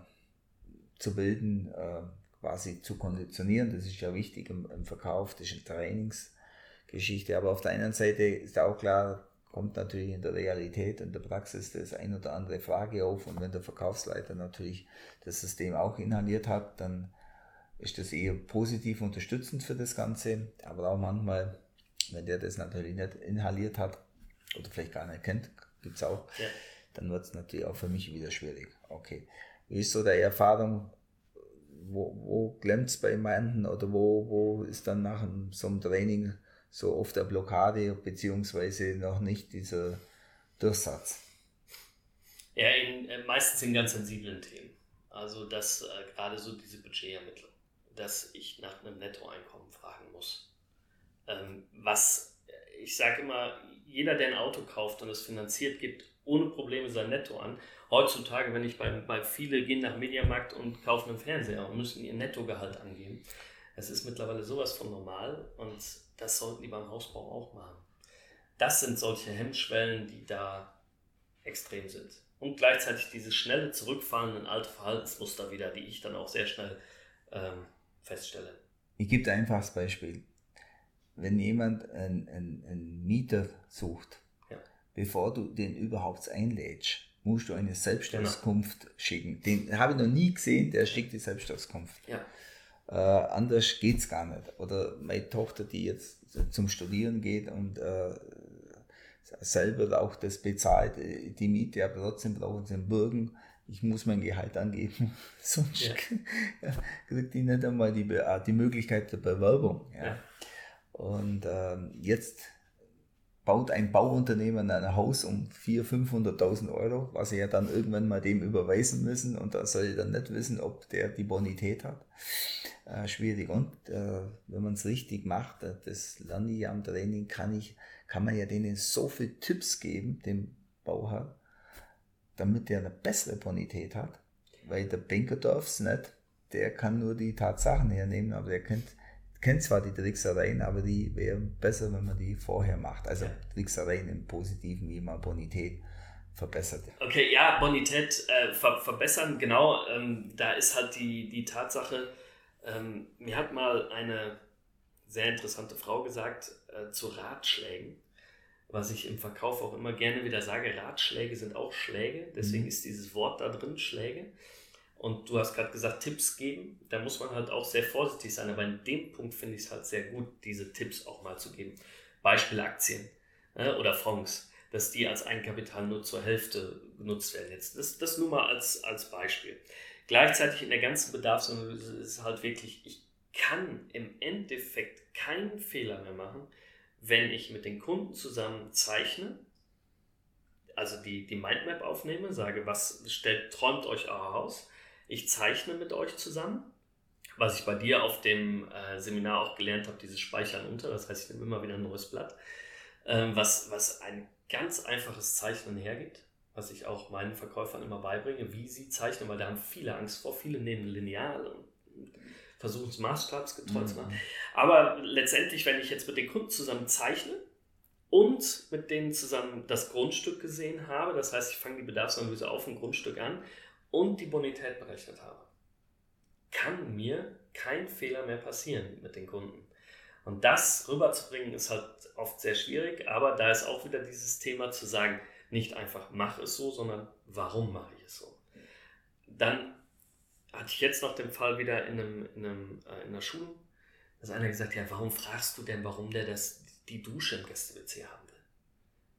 zu bilden, äh, quasi zu konditionieren. Das ist ja wichtig im, im Verkauf, das ist eine Trainingsgeschichte. Aber auf der einen Seite ist auch klar, kommt natürlich in der Realität, in der Praxis das ein oder andere Frage auf und wenn der Verkaufsleiter natürlich das System auch inhaliert hat, dann ist das eher positiv unterstützend für das Ganze, aber auch manchmal, wenn der das natürlich nicht inhaliert hat oder vielleicht gar nicht kennt, gibt es auch, ja. dann wird es natürlich auch für mich wieder schwierig. Okay. Wie ist so der Erfahrung, wo, wo klemmt es bei jemandem oder wo, wo ist dann nach so einem Training so oft der Blockade beziehungsweise noch nicht dieser Durchsatz? Ja, in, äh, meistens in ganz sensiblen Themen. Also dass äh, gerade so diese Budgetermittlung, dass ich nach einem Nettoeinkommen fragen muss. Ähm, was, äh, ich sage immer, jeder, der ein Auto kauft und es finanziert, gibt ohne Probleme sein Netto an. Heutzutage, wenn ich bei, bei viele gehen nach Mediamarkt und kaufen einen Fernseher und müssen ihr Nettogehalt angeben. Es ist mittlerweile sowas von normal und das sollten die beim Hausbau auch machen. Das sind solche Hemmschwellen, die da extrem sind. Und gleichzeitig diese schnelle Zurückfahren in alte Verhaltensmuster wieder, die ich dann auch sehr schnell ähm, feststelle. Ich gebe ein einfaches Beispiel. Wenn jemand einen, einen, einen Mieter sucht, ja. bevor du den überhaupt einlädst, musst du eine Selbstauskunft genau. schicken. Den habe ich noch nie gesehen, der schickt die Selbstauskunft. Ja. Äh, anders geht es gar nicht. Oder meine Tochter, die jetzt zum Studieren geht und äh, selber auch das bezahlt, die Miete, aber trotzdem brauchen sie einen Bürgen. Ich muss mein Gehalt angeben, sonst ja. kriegt die nicht einmal die, äh, die Möglichkeit der Bewerbung. Ja. ja. Und ähm, jetzt baut ein Bauunternehmen ein Haus um 400.000, 500.000 Euro, was sie ja dann irgendwann mal dem überweisen müssen und da soll ich dann nicht wissen, ob der die Bonität hat. Äh, schwierig. Und äh, wenn man es richtig macht, äh, das lerne ich am Training, kann ich, kann man ja denen so viele Tipps geben, dem Bauherr, damit der eine bessere Bonität hat. Weil der Banker darf es nicht, der kann nur die Tatsachen hernehmen, aber der kennt kennt zwar die Tricksereien, aber die wären besser, wenn man die vorher macht. Also ja. Tricksereien im Positiven, wie man Bonität verbessert. Okay, ja, Bonität äh, ver verbessern, genau. Ähm, da ist halt die, die Tatsache, ähm, mir hat mal eine sehr interessante Frau gesagt äh, zu Ratschlägen, was ich im Verkauf auch immer gerne wieder sage, Ratschläge sind auch Schläge, deswegen mhm. ist dieses Wort da drin, Schläge. Und du hast gerade gesagt, Tipps geben. Da muss man halt auch sehr vorsichtig sein. Aber in dem Punkt finde ich es halt sehr gut, diese Tipps auch mal zu geben. Beispiel Aktien ne, oder Fonds, dass die als Eigenkapital nur zur Hälfte genutzt werden. Jetzt das, das nur mal als, als Beispiel. Gleichzeitig in der ganzen Bedarfsanalyse ist halt wirklich, ich kann im Endeffekt keinen Fehler mehr machen, wenn ich mit den Kunden zusammen zeichne, also die, die Mindmap aufnehme, sage, was stellt, träumt euch euer Haus ich zeichne mit euch zusammen, was ich bei dir auf dem äh, Seminar auch gelernt habe, dieses Speichern unter. Das heißt, ich nehme immer wieder ein neues Blatt, ähm, was, was ein ganz einfaches Zeichnen hergibt, was ich auch meinen Verkäufern immer beibringe, wie sie zeichnen, weil da haben viele Angst vor. Viele nehmen Lineal und versuchen es maßstabsgetreu mhm. zu machen. Aber letztendlich, wenn ich jetzt mit den Kunden zusammen zeichne, und mit denen zusammen das Grundstück gesehen habe. Das heißt, ich fange die Bedarfsanalyse auf dem Grundstück an und die Bonität berechnet habe, kann mir kein Fehler mehr passieren mit den Kunden. Und das rüberzubringen ist halt oft sehr schwierig, aber da ist auch wieder dieses Thema zu sagen, nicht einfach mach es so, sondern warum mache ich es so. Dann hatte ich jetzt noch den Fall wieder in, einem, in, einem, äh, in einer Schule, dass einer gesagt hat, ja, warum fragst du denn, warum der das, die Dusche im Gäste-WC haben?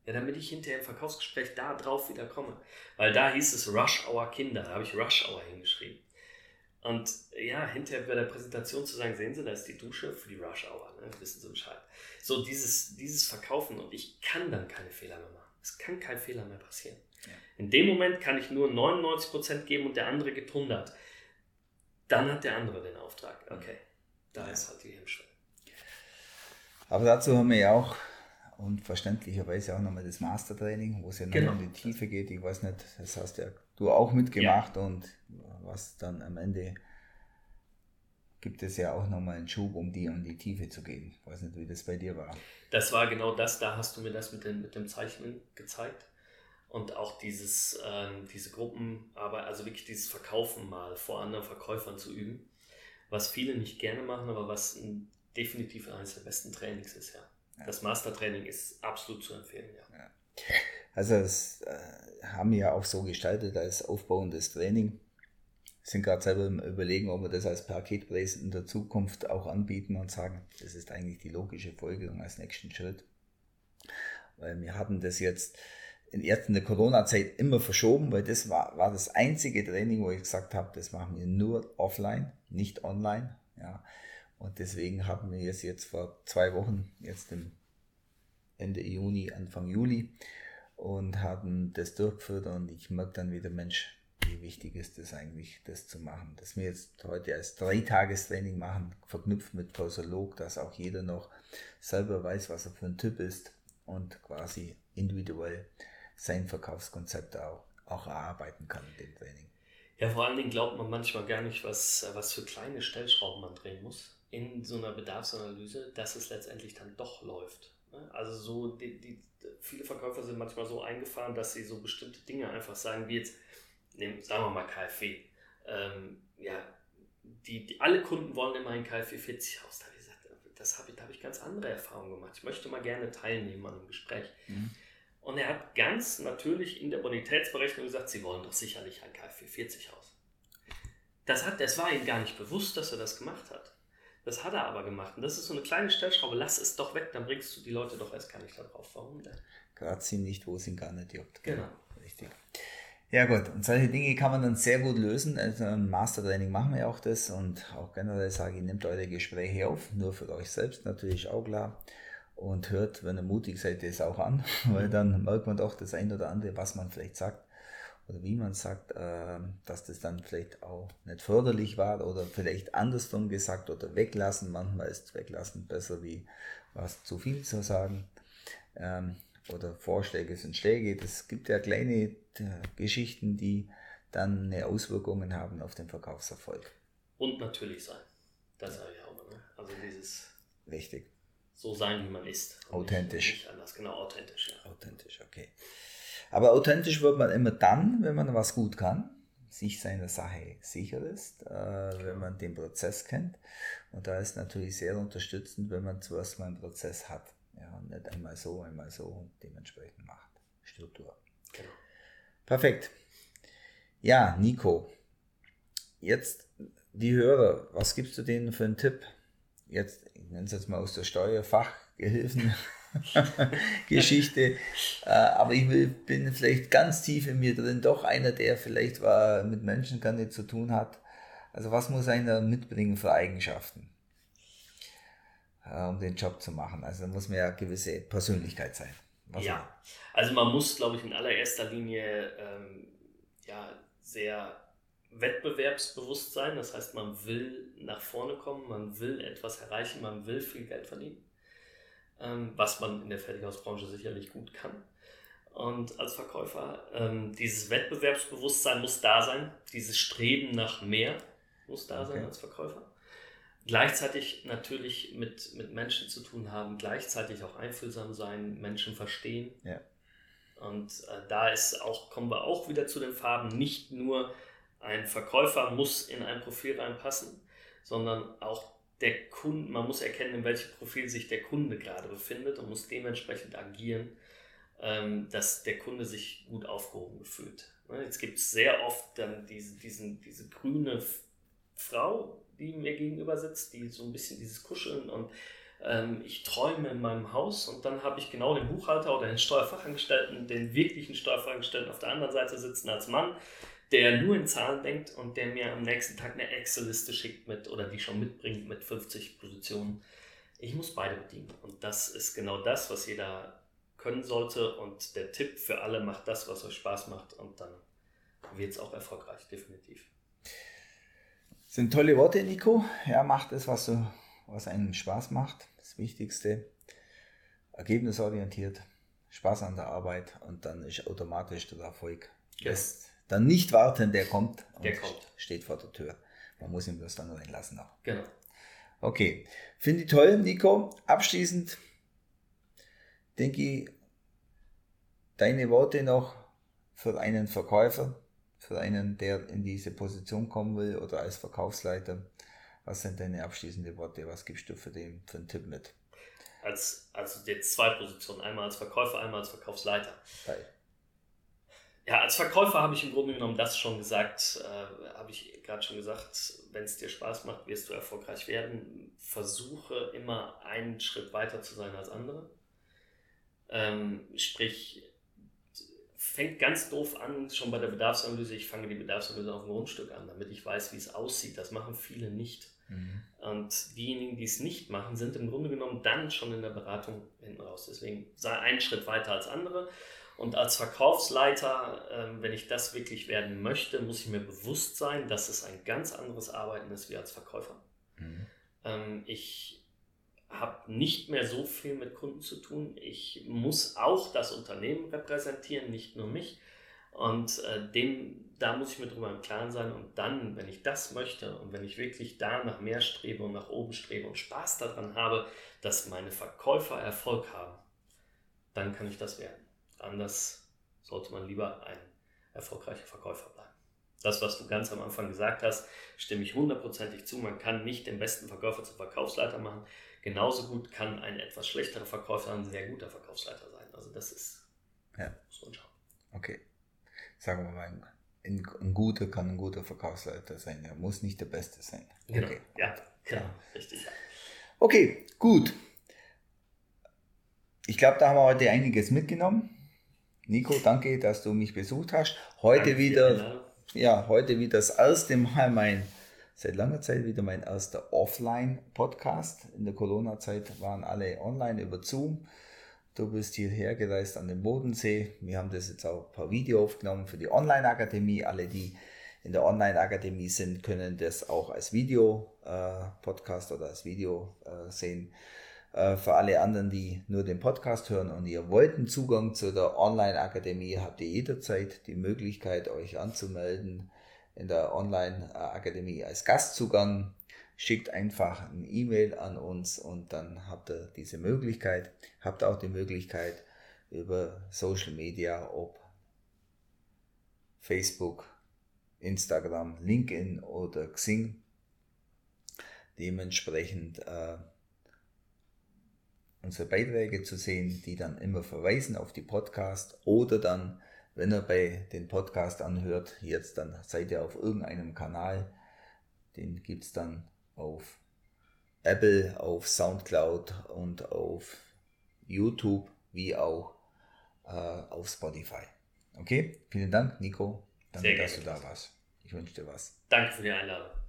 Ja, damit ich hinterher im Verkaufsgespräch da drauf wieder komme. Weil da hieß es Rush Hour Kinder, da habe ich Rush Hour hingeschrieben. Und ja, hinterher bei der Präsentation zu sagen, sehen Sie, da ist die Dusche für die Rush Hour, ne? wissen Sie Bescheid. So dieses, dieses Verkaufen und ich kann dann keine Fehler mehr machen. Es kann kein Fehler mehr passieren. Ja. In dem Moment kann ich nur 99% geben und der andere gibt 100. Dann hat der andere den Auftrag. Okay, da ja. ist halt die Hemmschwelle. Aber dazu haben wir ja auch und verständlicherweise auch nochmal das Mastertraining, wo es ja genau. noch in die Tiefe geht. Ich weiß nicht, das hast ja du auch mitgemacht ja. und was dann am Ende gibt es ja auch nochmal einen Schub, um die in die Tiefe zu gehen. Ich weiß nicht, wie das bei dir war. Das war genau das, da hast du mir das mit, den, mit dem Zeichnen gezeigt. Und auch dieses, ähm, diese Gruppenarbeit, also wirklich dieses Verkaufen mal vor anderen Verkäufern zu üben, was viele nicht gerne machen, aber was definitiv eines der besten Trainings ist, ja. Das Mastertraining ist absolut zu empfehlen, ja. Also das äh, haben wir ja auch so gestaltet als aufbauendes Training. Wir sind gerade selber im Überlegen, ob wir das als Paketpreis in der Zukunft auch anbieten und sagen, das ist eigentlich die logische Folgerung als nächsten Schritt. Weil wir hatten das jetzt in der Corona-Zeit immer verschoben, weil das war, war das einzige Training, wo ich gesagt habe, das machen wir nur offline, nicht online. Ja. Und deswegen haben wir es jetzt vor zwei Wochen, jetzt im Ende Juni, Anfang Juli, und haben das durchgeführt. Und ich merke dann wieder, Mensch, wie wichtig ist es eigentlich, das zu machen. Dass wir jetzt heute als Dreitagestraining machen, verknüpft mit Pausolog, dass auch jeder noch selber weiß, was er für ein Typ ist und quasi individuell sein Verkaufskonzept auch, auch erarbeiten kann in dem Training. Ja, vor allen Dingen glaubt man manchmal gar nicht, was, was für kleine Stellschrauben man drehen muss in so einer Bedarfsanalyse, dass es letztendlich dann doch läuft. Ne? Also so, die, die, viele Verkäufer sind manchmal so eingefahren, dass sie so bestimmte Dinge einfach sagen, wie jetzt, nehmen, sagen wir mal KfW. Ähm, ja, die, die, alle Kunden wollen immer ein KfW 40 Haus. Da habe ich gesagt, das habe ich, da habe ich ganz andere Erfahrungen gemacht. Ich möchte mal gerne teilnehmen an einem Gespräch. Mhm. Und er hat ganz natürlich in der Bonitätsberechnung gesagt, Sie wollen doch sicherlich ein KfW 40 Haus. Das, hat, das war ihm gar nicht bewusst, dass er das gemacht hat. Das hat er aber gemacht. Und das ist so eine kleine Stellschraube. Lass es doch weg, dann bringst du die Leute doch erst gar nicht darauf. Warum denn? Gerade sie nicht, wo es ihn gar nicht juckt. Genau. Richtig. Ja gut, und solche Dinge kann man dann sehr gut lösen. Also im Mastertraining machen wir ja auch das und auch generell sage ich, nehmt eure Gespräche auf, nur für euch selbst natürlich auch klar. und hört, wenn ihr mutig seid, das auch an, weil dann merkt man doch das ein oder andere, was man vielleicht sagt oder wie man sagt, äh, dass das dann vielleicht auch nicht förderlich war oder vielleicht andersrum gesagt oder weglassen. Manchmal ist weglassen besser wie was zu viel zu sagen. Ähm, oder Vorschläge sind Schläge. Das gibt ja kleine äh, Geschichten, die dann eine Auswirkungen haben auf den Verkaufserfolg. Und natürlich sein. Das sage ich auch immer. Ne? Also dieses. Richtig. So sein, wie man ist. Authentisch. Nicht, nicht anders, genau, authentisch. Ja. Authentisch, okay. Aber authentisch wird man immer dann, wenn man was gut kann, sich seiner Sache sicher ist, äh, wenn man den Prozess kennt. Und da ist natürlich sehr unterstützend, wenn man zuerst mal einen Prozess hat. Ja, nicht einmal so, einmal so und dementsprechend macht. Struktur. Genau. Perfekt. Ja, Nico. Jetzt die Hörer, was gibst du denen für einen Tipp? Jetzt, ich nenne es jetzt mal aus der Steuerfachgehilfen. Geschichte. Äh, aber ich bin vielleicht ganz tief in mir drin, doch einer, der vielleicht war, mit Menschen gar nicht zu tun hat. Also was muss einer mitbringen für Eigenschaften, äh, um den Job zu machen? Also da muss man ja eine gewisse Persönlichkeit sein. Was ja, also man muss, glaube ich, in allererster Linie ähm, ja, sehr wettbewerbsbewusst sein. Das heißt, man will nach vorne kommen, man will etwas erreichen, man will viel Geld verdienen ähm, was man in der Fertighausbranche sicherlich gut kann. Und als Verkäufer, ähm, dieses Wettbewerbsbewusstsein muss da sein, dieses Streben nach mehr muss da okay. sein als Verkäufer. Gleichzeitig natürlich mit, mit Menschen zu tun haben, gleichzeitig auch einfühlsam sein, Menschen verstehen. Ja. Und äh, da ist auch, kommen wir auch wieder zu den Farben, nicht nur ein Verkäufer muss in ein Profil reinpassen, sondern auch der Kunde, man muss erkennen, in welchem Profil sich der Kunde gerade befindet und muss dementsprechend agieren, ähm, dass der Kunde sich gut aufgehoben fühlt. Ne, jetzt gibt es sehr oft dann diese, diesen, diese grüne Frau, die mir gegenüber sitzt, die so ein bisschen dieses Kuscheln und ähm, ich träume in meinem Haus und dann habe ich genau den Buchhalter oder den Steuerfachangestellten, den wirklichen Steuerfachangestellten auf der anderen Seite sitzen als Mann, der nur in Zahlen denkt und der mir am nächsten Tag eine Excel-Liste schickt mit oder die schon mitbringt mit 50 Positionen. Ich muss beide bedienen. Und das ist genau das, was jeder können sollte. Und der Tipp für alle, macht das, was euch Spaß macht. Und dann wird es auch erfolgreich, definitiv. Das sind tolle Worte, Nico. Ja, macht es, was, so, was einem Spaß macht. Das Wichtigste. Ergebnisorientiert, Spaß an der Arbeit und dann ist automatisch der Erfolg. Genau. Dann nicht warten, der kommt und der kommt. steht vor der Tür. Man muss ihm das dann reinlassen auch. Genau. Okay, finde ich toll, Nico. Abschließend denke ich, deine Worte noch für einen Verkäufer, für einen, der in diese Position kommen will oder als Verkaufsleiter. Was sind deine abschließenden Worte? Was gibst du für den, für einen Tipp mit? Als, also jetzt zwei Positionen, einmal als Verkäufer, einmal als Verkaufsleiter. Beide. Ja, als Verkäufer habe ich im Grunde genommen das schon gesagt, äh, habe ich gerade schon gesagt, wenn es dir Spaß macht, wirst du erfolgreich werden. Versuche immer einen Schritt weiter zu sein als andere. Ähm, sprich, fängt ganz doof an, schon bei der Bedarfsanalyse. Ich fange die Bedarfsanalyse auf dem Grundstück an, damit ich weiß, wie es aussieht. Das machen viele nicht. Mhm. Und diejenigen, die es nicht machen, sind im Grunde genommen dann schon in der Beratung hinten raus. Deswegen sei einen Schritt weiter als andere. Und als Verkaufsleiter, ähm, wenn ich das wirklich werden möchte, muss ich mir bewusst sein, dass es ein ganz anderes Arbeiten ist wie als Verkäufer. Mhm. Ähm, ich habe nicht mehr so viel mit Kunden zu tun. Ich muss auch das Unternehmen repräsentieren, nicht nur mich. Und äh, dem, da muss ich mir drüber im Klaren sein. Und dann, wenn ich das möchte und wenn ich wirklich da nach mehr strebe und nach oben strebe und Spaß daran habe, dass meine Verkäufer Erfolg haben, dann kann ich das werden. Anders sollte man lieber ein erfolgreicher Verkäufer bleiben. Das, was du ganz am Anfang gesagt hast, stimme ich hundertprozentig zu. Man kann nicht den besten Verkäufer zum Verkaufsleiter machen. Genauso gut kann ein etwas schlechterer Verkäufer ein sehr guter Verkaufsleiter sein. Also das ist, ja. muss man schauen. Okay. Sagen wir mal, ein, ein guter kann ein guter Verkaufsleiter sein. Er muss nicht der Beste sein. Genau. Okay. Ja, genau. Richtig. Okay, gut. Ich glaube, da haben wir heute einiges mitgenommen. Nico, danke, dass du mich besucht hast. Heute danke wieder, ja, heute wieder das erste Mal mein seit langer Zeit wieder mein erster Offline-Podcast. In der Corona-Zeit waren alle online über Zoom. Du bist hierher gereist an den Bodensee. Wir haben das jetzt auch per Video aufgenommen für die Online-Akademie. Alle, die in der Online-Akademie sind, können das auch als Video-Podcast äh, oder als Video äh, sehen. Äh, für alle anderen, die nur den Podcast hören und ihr wollt einen Zugang zu der Online-Akademie, habt ihr jederzeit die Möglichkeit, euch anzumelden in der Online-Akademie als Gastzugang schickt einfach ein E-Mail an uns und dann habt ihr diese Möglichkeit. Habt auch die Möglichkeit über Social Media, ob Facebook, Instagram, LinkedIn oder Xing, dementsprechend äh, unsere Beiträge zu sehen, die dann immer verweisen auf die Podcast oder dann, wenn ihr bei den Podcast anhört, jetzt dann seid ihr auf irgendeinem Kanal, den gibt es dann auf Apple, auf Soundcloud und auf YouTube wie auch äh, auf Spotify. Okay, vielen Dank, Nico. Danke, dass du da warst. Ich wünsche dir was. Danke für die Einladung.